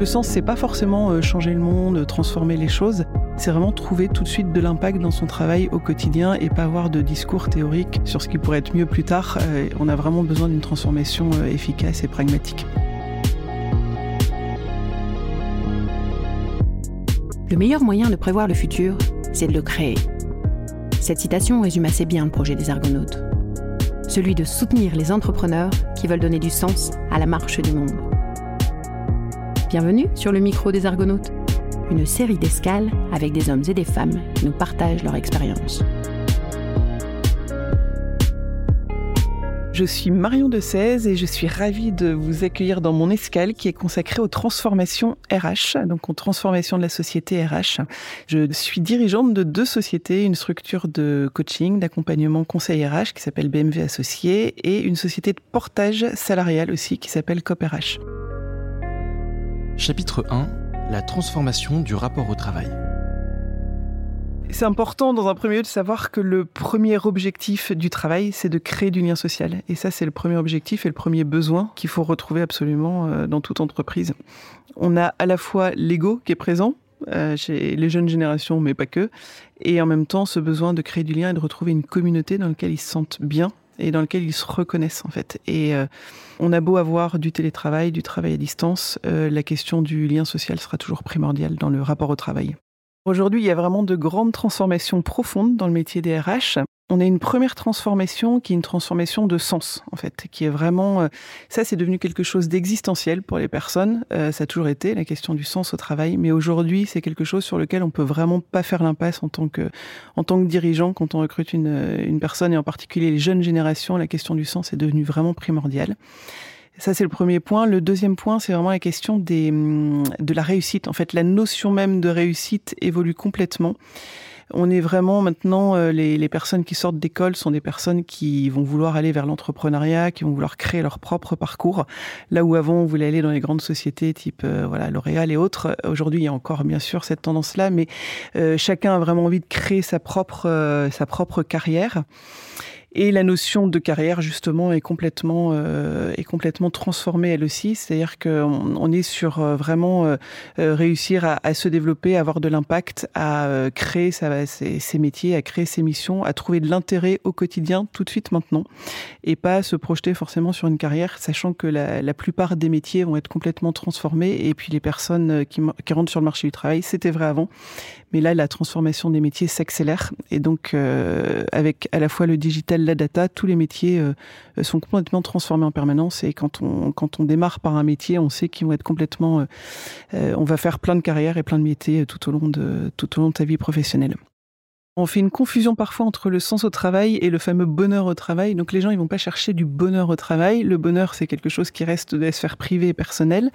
Le sens, c'est pas forcément euh, changer le monde, transformer les choses. C'est vraiment trouver tout de suite de l'impact dans son travail au quotidien et pas avoir de discours théoriques sur ce qui pourrait être mieux plus tard. Euh, on a vraiment besoin d'une transformation euh, efficace et pragmatique. Le meilleur moyen de prévoir le futur, c'est de le créer. Cette citation résume assez bien le projet des Argonautes. Celui de soutenir les entrepreneurs qui veulent donner du sens à la marche du monde. Bienvenue sur le micro des Argonautes, une série d'escales avec des hommes et des femmes qui nous partagent leur expérience. Je suis Marion de 16 et je suis ravie de vous accueillir dans mon escale qui est consacrée aux transformations RH, donc aux transformations de la société RH. Je suis dirigeante de deux sociétés, une structure de coaching, d'accompagnement conseil RH qui s'appelle BMW Associés et une société de portage salarial aussi qui s'appelle COP RH. Chapitre 1 La transformation du rapport au travail. C'est important dans un premier lieu de savoir que le premier objectif du travail, c'est de créer du lien social. Et ça, c'est le premier objectif et le premier besoin qu'il faut retrouver absolument euh, dans toute entreprise. On a à la fois l'ego qui est présent, euh, chez les jeunes générations, mais pas que, et en même temps ce besoin de créer du lien et de retrouver une communauté dans laquelle ils se sentent bien et dans lequel ils se reconnaissent en fait. Et euh, on a beau avoir du télétravail, du travail à distance, euh, la question du lien social sera toujours primordiale dans le rapport au travail. Aujourd'hui, il y a vraiment de grandes transformations profondes dans le métier des RH on a une première transformation qui est une transformation de sens, en fait, qui est vraiment... Euh, ça, c'est devenu quelque chose d'existentiel pour les personnes. Euh, ça a toujours été la question du sens au travail, mais aujourd'hui, c'est quelque chose sur lequel on peut vraiment pas faire l'impasse en tant que, en tant que dirigeant quand on recrute une, une personne, et en particulier les jeunes générations, la question du sens est devenue vraiment primordiale. Ça, c'est le premier point. Le deuxième point, c'est vraiment la question des, de la réussite. En fait, la notion même de réussite évolue complètement. On est vraiment maintenant, euh, les, personnes qui sortent d'école sont des personnes qui vont vouloir aller vers l'entrepreneuriat, qui vont vouloir créer leur propre parcours. Là où avant on voulait aller dans les grandes sociétés type euh, voilà L'Oréal et autres, aujourd'hui il y a encore bien sûr cette tendance-là, mais euh, chacun a vraiment envie de créer sa propre sa propre carrière. Et la notion de carrière, justement, est complètement, euh, est complètement transformée elle aussi. C'est-à-dire qu'on on est sur euh, vraiment euh, euh, réussir à, à, se développer, à avoir de l'impact, à créer sa, ses, ses, métiers, à créer ses missions, à trouver de l'intérêt au quotidien tout de suite maintenant, et pas se projeter forcément sur une carrière, sachant que la, la plupart des métiers vont être complètement transformés. Et puis les personnes qui, qui rentrent sur le marché du travail, c'était vrai avant, mais là la transformation des métiers s'accélère. Et donc avec à la fois le digital la data, tous les métiers euh, sont complètement transformés en permanence. Et quand on, quand on démarre par un métier, on sait qu'ils vont être complètement. Euh, euh, on va faire plein de carrières et plein de métiers tout au long de, tout au long de sa vie professionnelle. On fait une confusion parfois entre le sens au travail et le fameux bonheur au travail. Donc les gens, ils vont pas chercher du bonheur au travail. Le bonheur, c'est quelque chose qui reste de la sphère privée et personnelle.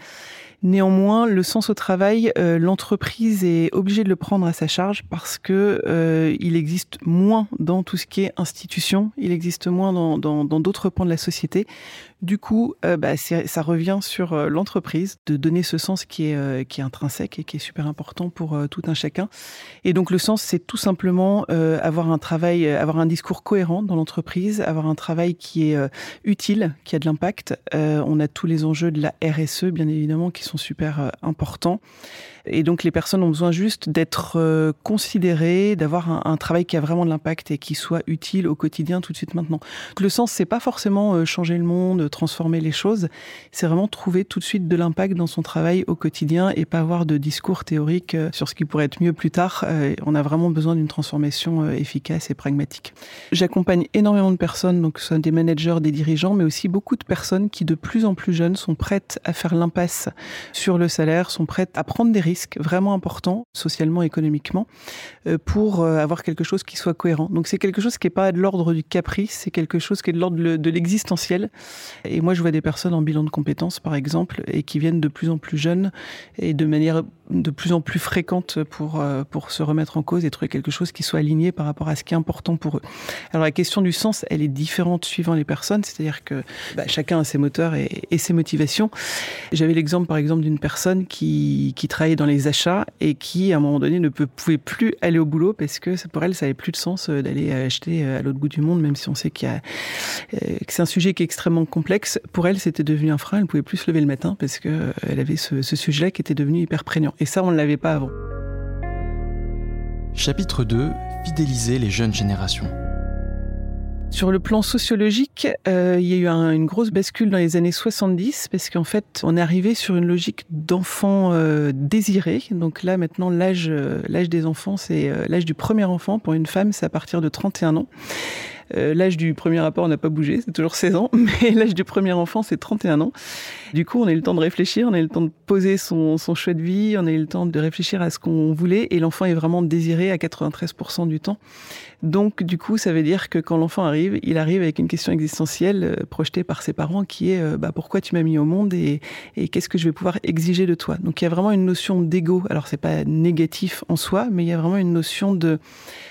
Néanmoins, le sens au travail, euh, l'entreprise est obligée de le prendre à sa charge parce que euh, il existe moins dans tout ce qui est institution, il existe moins dans d'autres pans de la société. Du coup, euh, bah, ça revient sur l'entreprise de donner ce sens qui est, qui est intrinsèque et qui est super important pour tout un chacun. Et donc le sens, c'est tout simplement avoir un travail, avoir un discours cohérent dans l'entreprise, avoir un travail qui est utile, qui a de l'impact. on a tous les enjeux de la RSE, bien évidemment, qui sont super importants. Et donc les personnes ont besoin juste d'être euh, considérées, d'avoir un, travail qui a vraiment de l'impact et qui soit utile au quotidien tout de suite maintenant. Le sens, c'est pas forcément euh, changer le monde, transformer les choses, c'est vraiment trouver tout de suite de l'impact dans son travail au quotidien et pas avoir de discours théoriques euh, sur ce qui pourrait être mieux plus tard. On a vraiment besoin d'une transformation efficace et pragmatique. J'accompagne énormément de personnes, donc ce sont des managers, des dirigeants, mais aussi beaucoup de personnes qui de plus en plus jeunes sont prêtes à faire l'impasse sur le salaire, sont prêtes à prendre des risques vraiment important, socialement, économiquement, euh, pour euh, avoir quelque chose qui soit cohérent. Donc c'est quelque chose qui n'est pas de l'ordre du caprice, c'est quelque chose qui est de l'ordre de l'existentiel. Et moi, je vois des personnes en bilan de compétences, par exemple, et qui viennent de plus en plus jeunes et de manière de plus en plus fréquente pour, euh, pour se remettre en cause et trouver quelque chose qui soit aligné par rapport à ce qui est important pour eux. Alors la question du sens, elle est différente suivant les personnes, c'est-à-dire que bah, chacun a ses moteurs et, ses motivations. J'avais l'exemple, par exemple, d'une personne qui, qui travaillait dans les achats et qui, à un moment donné, ne pouvait plus aller au boulot parce que pour elle, ça n'avait plus de sens euh, d'aller acheter à l'autre bout du monde, même si on sait qu'il y a, que c'est un sujet qui est extrêmement complexe. Pour elle, c'était devenu un frein. Elle pouvait plus se lever le matin parce que elle avait ce, ce sujet-là qui était devenu hyper prégnant. Et ça, on ne l'avait pas avant. Chapitre 2 Fidéliser les jeunes générations. Sur le plan sociologique, euh, il y a eu un, une grosse bascule dans les années 70 parce qu'en fait, on est arrivé sur une logique d'enfants euh, désirés. Donc là, maintenant, l'âge euh, l'âge des enfants, c'est l'âge du premier enfant. Pour une femme, c'est à partir de 31 ans. Euh, l'âge du premier rapport n'a pas bougé, c'est toujours 16 ans, mais l'âge du premier enfant, c'est 31 ans. Du coup, on a eu le temps de réfléchir, on a eu le temps de poser son, son choix de vie, on a eu le temps de réfléchir à ce qu'on voulait, et l'enfant est vraiment désiré à 93% du temps. Donc, du coup, ça veut dire que quand l'enfant arrive, il arrive avec une question existentielle euh, projetée par ses parents qui est euh, bah, pourquoi tu m'as mis au monde et, et qu'est-ce que je vais pouvoir exiger de toi? Donc, il y a vraiment une notion d'ego. Alors, c'est pas négatif en soi, mais il y a vraiment une notion de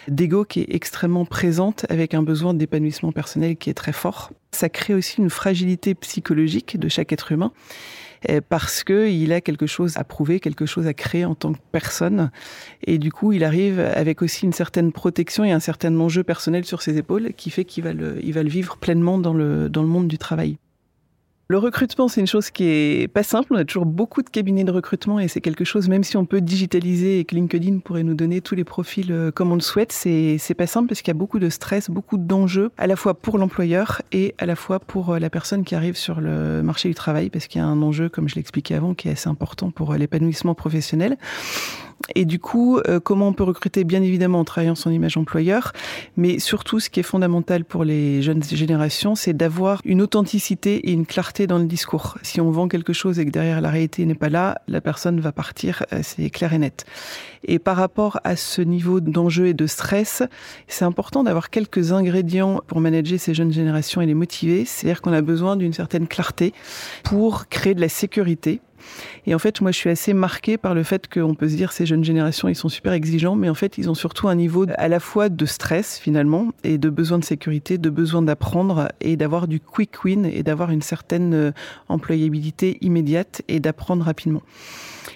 d'ego qui est extrêmement présente avec un besoin d'épanouissement personnel qui est très fort. Ça crée aussi une fragilité psychologique de chaque être humain euh, parce que il a quelque chose à prouver, quelque chose à créer en tant que personne. Et du coup, il arrive avec aussi une certaine protection et un certain enjeu personnel sur ses épaules qui fait qu'il va le, va le vivre pleinement dans le, dans le monde du travail. Le recrutement, c'est une chose qui est pas simple. On a toujours beaucoup de cabinets de recrutement et c'est quelque chose, même si on peut digitaliser et que LinkedIn pourrait nous donner tous les profils euh, comme on le souhaite, c'est, c'est pas simple parce qu'il y a beaucoup de stress, beaucoup d'enjeux, à la fois pour l'employeur et à la fois pour euh, la personne qui arrive sur le marché du travail parce qu'il y a un enjeu, comme je l'expliquais avant, qui est assez important pour euh, l'épanouissement professionnel. Et du coup, euh, comment on peut recruter Bien évidemment en travaillant son image employeur, mais surtout ce qui est fondamental pour les jeunes générations, c'est d'avoir une authenticité et une clarté dans le discours. Si on vend quelque chose et que derrière la réalité n'est pas là, la personne va partir, euh, c'est clair et net. Et par rapport à ce niveau d'enjeu et de stress, c'est important d'avoir quelques ingrédients pour manager ces jeunes générations et les motiver. C'est-à-dire qu'on a besoin d'une certaine clarté pour créer de la sécurité et en fait, moi, je suis assez marquée par le fait qu'on peut se dire ces jeunes générations, ils sont super exigeants, mais en fait, ils ont surtout un niveau à la fois de stress finalement et de besoin de sécurité, de besoin d'apprendre et d'avoir du quick win et d'avoir une certaine euh, employabilité immédiate et d'apprendre rapidement.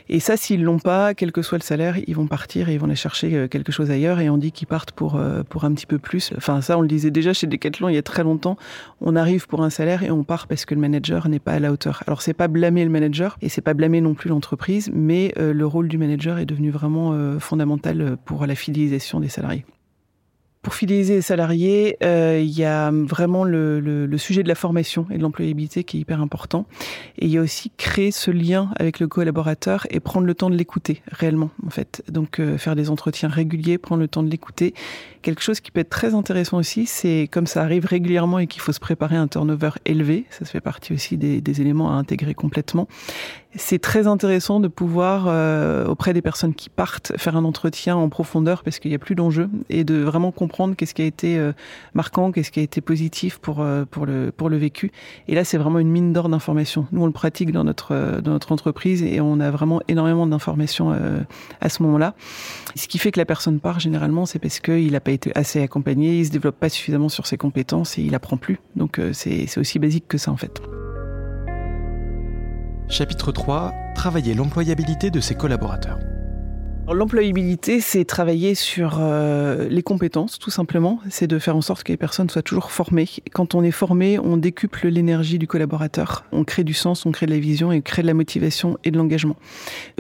Et ça, s'ils l'ont pas, quel que soit le salaire, ils vont partir et ils vont aller chercher euh, quelque chose ailleurs. Et on dit qu'ils partent pour euh, pour un petit peu plus. Enfin, ça, on le disait déjà chez Decathlon il y a très longtemps. On arrive pour un salaire et on part parce que le manager n'est pas à la hauteur. Alors, c'est pas blâmer le manager et c'est pas blâmer non plus l'entreprise, mais euh, le rôle du manager est devenu vraiment euh, fondamental pour la fidélisation des salariés. Pour fidéliser les salariés, euh, il y a vraiment le, sujet de la formation et de l'employabilité qui est hyper important. Et il y a aussi créer ce lien avec le collaborateur et prendre le temps de l'écouter réellement, en fait. Donc euh, faire des entretiens réguliers, prendre le temps de l'écouter. Quelque chose qui peut être très intéressant aussi, c'est comme ça arrive régulièrement et qu'il faut se préparer à un turnover élevé. Ça fait partie aussi des éléments à intégrer complètement. C'est très intéressant de pouvoir, euh, auprès des personnes qui partent, faire un entretien en profondeur parce qu'il n'y a plus d'enjeu et de vraiment comprendre qu'est-ce qui a été euh, marquant, qu'est-ce qui a été positif pour, euh, pour, le, pour le vécu. Et là, c'est vraiment une mine d'or d'informations. Nous, on le pratique dans notre, euh, dans notre entreprise et on a vraiment énormément d'informations euh, à ce moment-là. Ce qui fait que la personne part, généralement, c'est parce qu'il n'a pas été assez accompagné, il se développe pas suffisamment sur ses compétences et il apprend plus. Donc, euh, c'est aussi basique que ça, en fait. Chapitre 3 Travailler l'employabilité de ses collaborateurs. L'employabilité, c'est travailler sur euh, les compétences, tout simplement. C'est de faire en sorte que les personnes soient toujours formées. Quand on est formé, on décuple l'énergie du collaborateur. On crée du sens, on crée de la vision et on crée de la motivation et de l'engagement.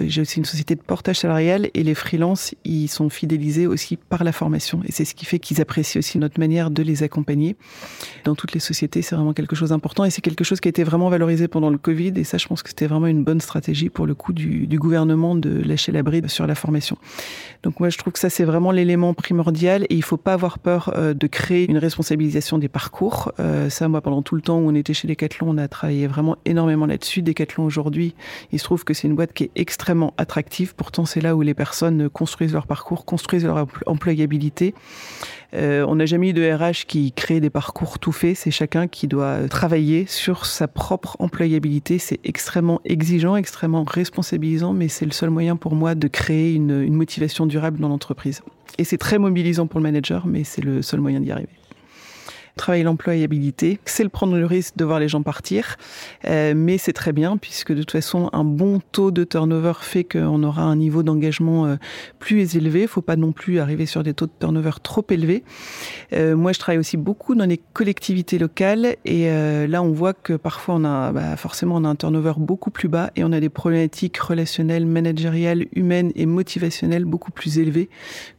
Euh, J'ai aussi une société de portage salarial et les freelances, ils sont fidélisés aussi par la formation. Et c'est ce qui fait qu'ils apprécient aussi notre manière de les accompagner. Dans toutes les sociétés, c'est vraiment quelque chose d'important et c'est quelque chose qui a été vraiment valorisé pendant le Covid. Et ça, je pense que c'était vraiment une bonne stratégie pour le coup du, du gouvernement de lâcher la bride sur la formation. Donc moi je trouve que ça c'est vraiment l'élément primordial et il faut pas avoir peur euh, de créer une responsabilisation des parcours. Euh, ça moi pendant tout le temps où on était chez Decathlon, on a travaillé vraiment énormément là-dessus. Decathlon aujourd'hui, il se trouve que c'est une boîte qui est extrêmement attractive. Pourtant c'est là où les personnes construisent leur parcours, construisent leur employabilité. Euh, on n'a jamais eu de RH qui crée des parcours tout faits. C'est chacun qui doit travailler sur sa propre employabilité. C'est extrêmement exigeant, extrêmement responsabilisant, mais c'est le seul moyen pour moi de créer une, une motivation durable dans l'entreprise. Et c'est très mobilisant pour le manager, mais c'est le seul moyen d'y arriver. Travailler l'employabilité, c'est le prendre le risque de voir les gens partir, euh, mais c'est très bien puisque de toute façon un bon taux de turnover fait qu'on aura un niveau d'engagement euh, plus élevé. Il faut pas non plus arriver sur des taux de turnover trop élevés. Euh, moi, je travaille aussi beaucoup dans les collectivités locales et là, on voit que parfois on a bah, forcément un turnover beaucoup plus bas et on a des problématiques relationnelles, managériales, humaines et motivationnelles beaucoup plus élevées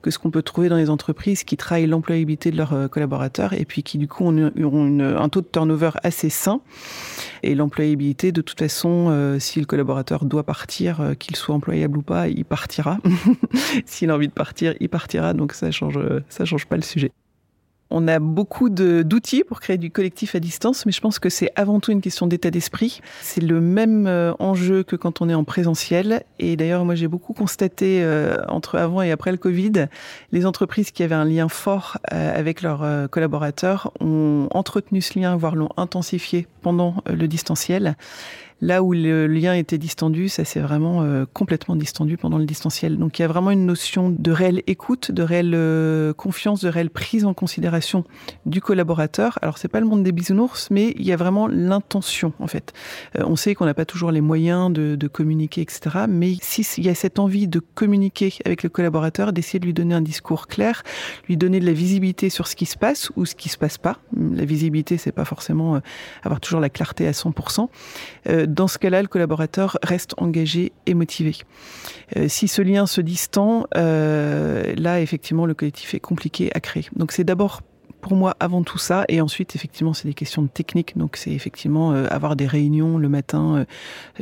que ce qu'on peut trouver dans les entreprises qui travaillent l'employabilité de leurs collaborateurs et puis qui du coup auront un taux de turnover assez sain. Et l'employabilité, de toute façon, euh, si le collaborateur doit partir, euh, qu'il soit employable ou pas, il partira. S'il a envie de partir, il partira. Donc ça change, ça change pas le sujet. On a beaucoup d'outils pour créer du collectif à distance, mais je pense que c'est avant tout une question d'état d'esprit. C'est le même euh, enjeu que quand on est en présentiel. Et d'ailleurs, moi, j'ai beaucoup constaté euh, entre avant et après le Covid, les entreprises qui avaient un lien fort euh, avec leurs collaborateurs ont entretenu ce lien, voire l'ont intensifié pendant le distanciel. Là où le lien était distendu, ça s'est vraiment euh, complètement distendu pendant le distanciel. Donc il y a vraiment une notion de réelle écoute, de réelle euh, confiance, de réelle prise en considération du collaborateur. Alors c'est pas le monde des bisounours, mais il y a vraiment l'intention en fait. Euh, on sait qu'on n'a pas toujours les moyens de, de communiquer, etc. Mais s'il y a cette envie de communiquer avec le collaborateur, d'essayer de lui donner un discours clair, lui donner de la visibilité sur ce qui se passe ou ce qui se passe pas. La visibilité, c'est pas forcément avoir toujours la clarté à 100% dans ce cas-là, le collaborateur reste engagé et motivé. Euh, si ce lien se distend, euh, là, effectivement, le collectif est compliqué à créer. Donc c'est d'abord pour moi avant tout ça. Et ensuite, effectivement, c'est des questions de technique. Donc, c'est effectivement euh, avoir des réunions le matin, euh,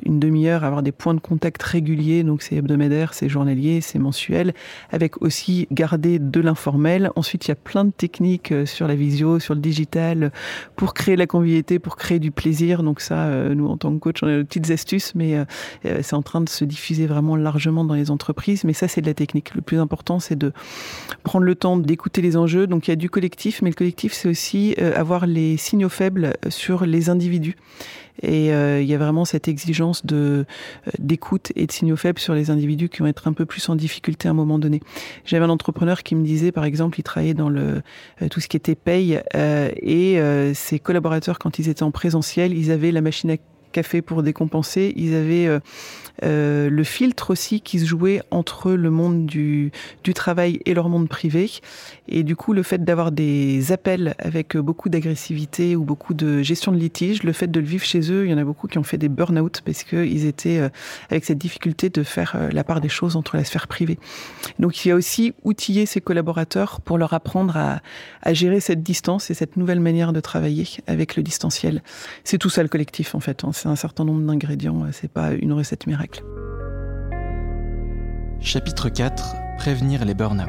une demi-heure, avoir des points de contact réguliers. Donc, c'est hebdomadaire, c'est journalier, c'est mensuel, avec aussi garder de l'informel. Ensuite, il y a plein de techniques euh, sur la visio, sur le digital, pour créer la convivialité, pour créer du plaisir. Donc, ça, nous, en tant que coach, on a des petites astuces, mais c'est en train de se diffuser vraiment largement dans les entreprises. Mais ça, c'est de la technique. Le plus important, c'est de prendre le temps d'écouter les enjeux. Donc, il y a du collectif, le collectif, c'est aussi euh, avoir les signaux faibles sur les individus. Et euh, il y a vraiment cette exigence euh, d'écoute et de signaux faibles sur les individus qui vont être un peu plus en difficulté à un moment donné. J'avais un entrepreneur qui me disait, par exemple, il travaillait dans le tout ce qui était paye et ses collaborateurs, quand ils étaient en présentiel, ils avaient la machine à café pour décompenser. Ils avaient euh, euh, le filtre aussi qui se jouait entre le monde du, du travail et leur monde privé. Et du coup, le fait d'avoir des appels avec beaucoup d'agressivité ou beaucoup de gestion de litige, le fait de le vivre chez eux, il y en a beaucoup qui ont fait des burn-out parce qu'ils étaient euh, avec cette difficulté de faire la part des choses entre la sphère privée. Donc il y a aussi outiller ses collaborateurs pour leur apprendre à, à gérer cette distance et cette nouvelle manière de travailler avec le distanciel. C'est tout ça le collectif en fait. Hein c'est un certain nombre d'ingrédients, euh, c'est pas une recette miracle. Chapitre 4 Prévenir les burn-out.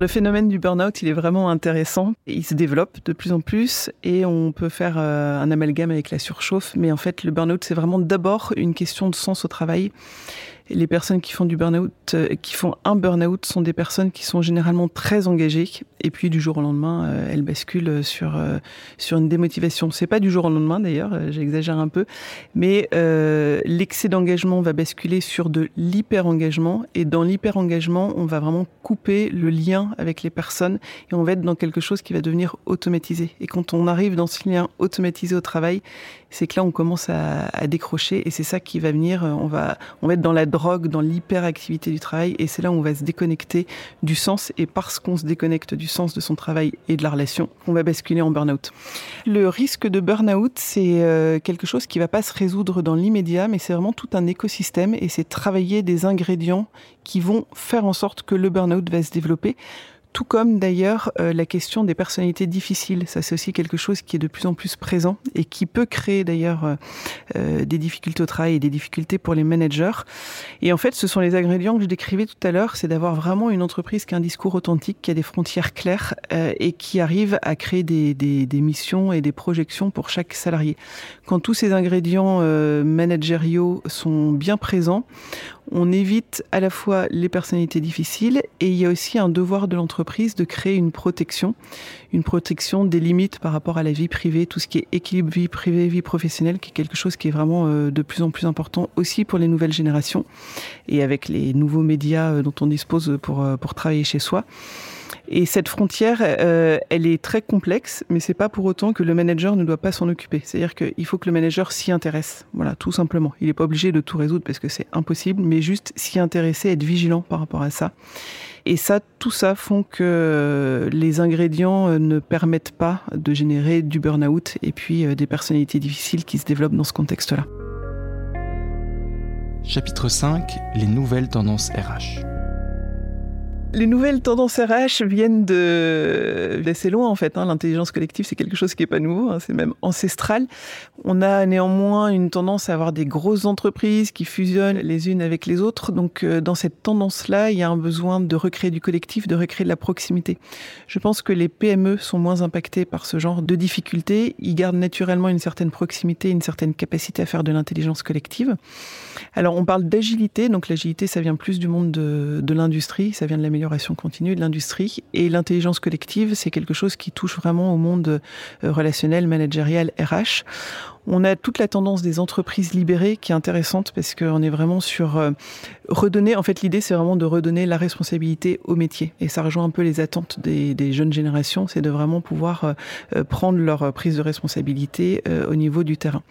Le phénomène du burn-out, il est vraiment intéressant. Il se développe de plus en plus et on peut faire euh, un amalgame avec la surchauffe. Mais en fait, le burn-out, c'est vraiment d'abord une question de sens au travail les personnes qui font du burn-out, euh, qui font un burn-out, sont des personnes qui sont généralement très engagées. Et puis du jour au lendemain, euh, elles basculent sur euh, sur une démotivation. C'est pas du jour au lendemain d'ailleurs, j'exagère un peu, mais l'excès d'engagement va basculer sur de l'hyper-engagement. Et dans l'hyper-engagement, on va vraiment couper le lien avec les personnes et on va être dans quelque chose qui va devenir automatisé. Et quand on arrive dans ce lien automatisé au travail, c'est que là on commence à, à décrocher et c'est ça qui va venir. On va on va être dans la drogue, dans l'hyperactivité du travail, et c'est là où on va se déconnecter du sens, et parce qu'on se déconnecte du sens de son travail et de la relation, on va basculer en burn-out. Le risque de burn-out, c'est euh, quelque chose qui va pas se résoudre dans l'immédiat, mais c'est vraiment tout un écosystème, et c'est travailler des ingrédients qui vont faire en sorte que le burn-out va se développer tout comme d'ailleurs euh, la question des personnalités difficiles. Ça, c'est aussi quelque chose qui est de plus en plus présent et qui peut créer d'ailleurs euh, euh, des difficultés au travail et des difficultés pour les managers. Et en fait, ce sont les ingrédients que je décrivais tout à l'heure, c'est d'avoir vraiment une entreprise qui a un discours authentique, qui a des frontières claires et qui arrive à créer des, des, des, missions et des projections pour chaque salarié. Quand tous ces ingrédients managériaux sont bien présents, on évite à la fois les personnalités difficiles et il y a aussi un devoir de l'entreprise de créer une protection, une protection des limites par rapport à la vie privée, tout ce qui est équilibre vie privée, vie professionnelle, qui est quelque chose qui est vraiment euh, de plus en plus important aussi pour les nouvelles générations et avec les nouveaux médias euh, dont on dispose pour, euh, pour travailler chez soi. Et cette frontière, euh, elle est très complexe, mais c'est pas pour autant que le manager ne doit pas s'en occuper. C'est-à-dire qu'il faut que le manager s'y intéresse. Voilà, tout simplement. Il n'est pas obligé de tout résoudre parce que c'est impossible, mais juste s'y intéresser, être vigilant par rapport à ça. Et ça, tout ça font que les ingrédients euh, ne permettent pas de générer du burn-out et puis euh, des personnalités difficiles qui se développent dans ce contexte-là. Chapitre 5 Les nouvelles tendances RH. Les nouvelles tendances RH viennent de d'assez loin en fait. Hein. L'intelligence collective, c'est quelque chose qui est pas nouveau, hein. c'est même ancestral. On a néanmoins une tendance à avoir des grosses entreprises qui fusionnent les unes avec les autres. Donc euh, dans cette tendance-là, il y a un besoin de recréer du collectif, de recréer de la proximité. Je pense que les PME sont moins impactés par ce genre de difficultés. Ils gardent naturellement une certaine proximité, une certaine capacité à faire de l'intelligence collective. Alors on parle d'agilité, donc l'agilité, ça vient plus du monde de, de l'industrie, ça vient de la continue de l'industrie. Et l'intelligence collective, c'est quelque chose qui touche vraiment au monde euh, relationnel, managérial, RH. On a toute la tendance des entreprises libérées qui est intéressante parce qu'on est vraiment sur euh, redonner. En fait, l'idée, c'est vraiment de redonner la responsabilité au métier. Et ça rejoint un peu les attentes des, jeunes générations, c'est de vraiment pouvoir euh, prendre leur prise de responsabilité au niveau du terrain.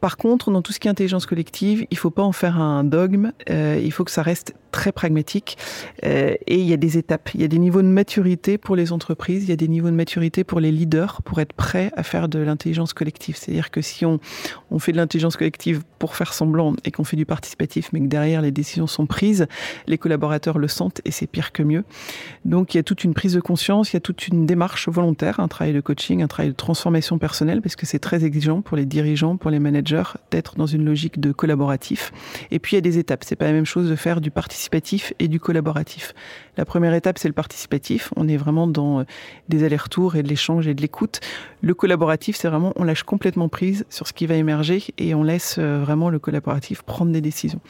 Par contre, dans tout ce qui est intelligence collective, il faut pas en faire un dogme. Euh, il faut que ça reste très pragmatique. Euh, et il y a des étapes. Il y a des niveaux de maturité pour les entreprises. Il y a des niveaux de maturité pour les leaders pour être prêts à faire de l'intelligence collective. C'est-à-dire que si on fait de l'intelligence collective pour faire semblant et qu'on fait du participatif, mais que derrière les décisions sont prises, les collaborateurs le sentent et c'est pire que mieux. Donc il y a toute une prise de conscience, il y a toute une démarche volontaire, un travail de coaching, un travail de transformation personnelle parce que c'est très exigeant pour les dirigeants, pour les managers d'être dans une logique de collaboratif. Et puis il y a des étapes. C'est pas la même chose de faire du participatif et du collaboratif. La première étape, c'est le participatif. On est vraiment dans euh, des allers-retours et de l'échange et de l'écoute. Le collaboratif, c'est vraiment on lâche complètement prise sur ce qui va émerger et on laisse euh, vraiment le collaboratif prendre des décisions.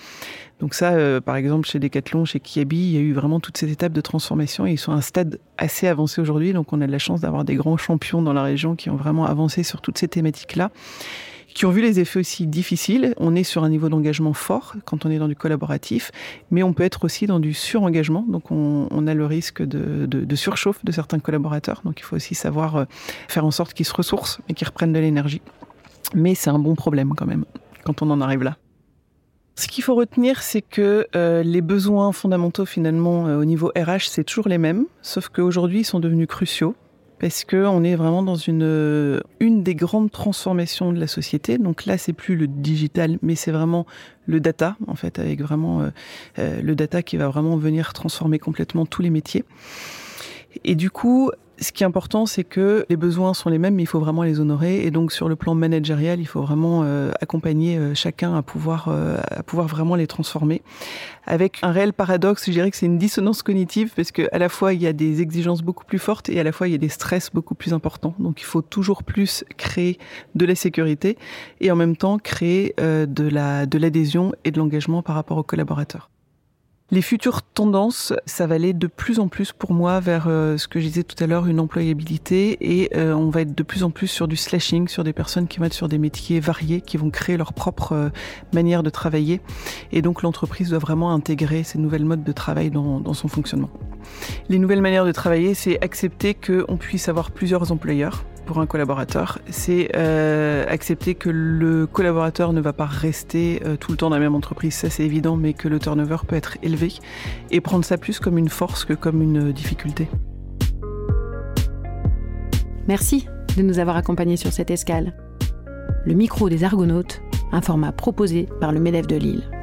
Donc ça, euh, par exemple, chez Decathlon, chez Kiabi, il y a eu vraiment toutes ces étapes de transformation et ils sont à un stade assez avancé aujourd'hui. Donc on a de la chance d'avoir des grands champions dans la région qui ont vraiment avancé sur toutes ces thématiques-là qui ont vu les effets aussi difficiles. On est sur un niveau d'engagement fort quand on est dans du collaboratif, mais on peut être aussi dans du surengagement. Donc on, a le risque de, surchauffe de certains collaborateurs. Donc il faut aussi savoir euh, faire en sorte qu'ils se ressourcent et qu'ils reprennent de l'énergie. Mais c'est un bon problème quand même quand on en arrive là. Ce qu'il faut retenir, c'est que euh, les besoins fondamentaux finalement euh, au niveau RH, c'est toujours les mêmes, sauf qu'aujourd'hui, ils sont devenus cruciaux parce que on est vraiment dans une une des grandes transformations de la société. Donc là, c'est plus le digital, mais c'est vraiment le data en fait, avec vraiment euh, euh, le data qui va vraiment venir transformer complètement tous les métiers. Et du coup, ce qui est important, c'est que les besoins sont les mêmes, mais il faut vraiment les honorer. Et donc, sur le plan managérial, il faut vraiment euh, accompagner euh, chacun à pouvoir, euh, à pouvoir vraiment les transformer. Avec un réel paradoxe, je dirais que c'est une dissonance cognitive, parce que à la fois, il y a des exigences beaucoup plus fortes et à la fois, il y a des stress beaucoup plus importants. Donc, il faut toujours plus créer de la sécurité et en même temps créer de la, de l'adhésion et de l'engagement par rapport aux collaborateurs. Les futures tendances, ça va aller de plus en plus pour moi vers euh, ce que je disais tout à l'heure, une employabilité et euh, on va être de plus en plus sur du slashing, sur des personnes qui vont être sur des métiers variés, qui vont créer leur propre euh, manière de travailler et donc l'entreprise doit vraiment intégrer ces nouvelles modes de travail dans, dans son fonctionnement. Les nouvelles manières de travailler, c'est accepter qu'on puisse avoir plusieurs employeurs pour un collaborateur, c'est euh, accepter que le collaborateur ne va pas rester euh, tout le temps dans la même entreprise, ça c'est évident, mais que le turnover peut être élevé et prendre ça plus comme une force que comme une difficulté. Merci de nous avoir accompagnés sur cette escale. Le micro des Argonautes, un format proposé par le MEDEF de Lille.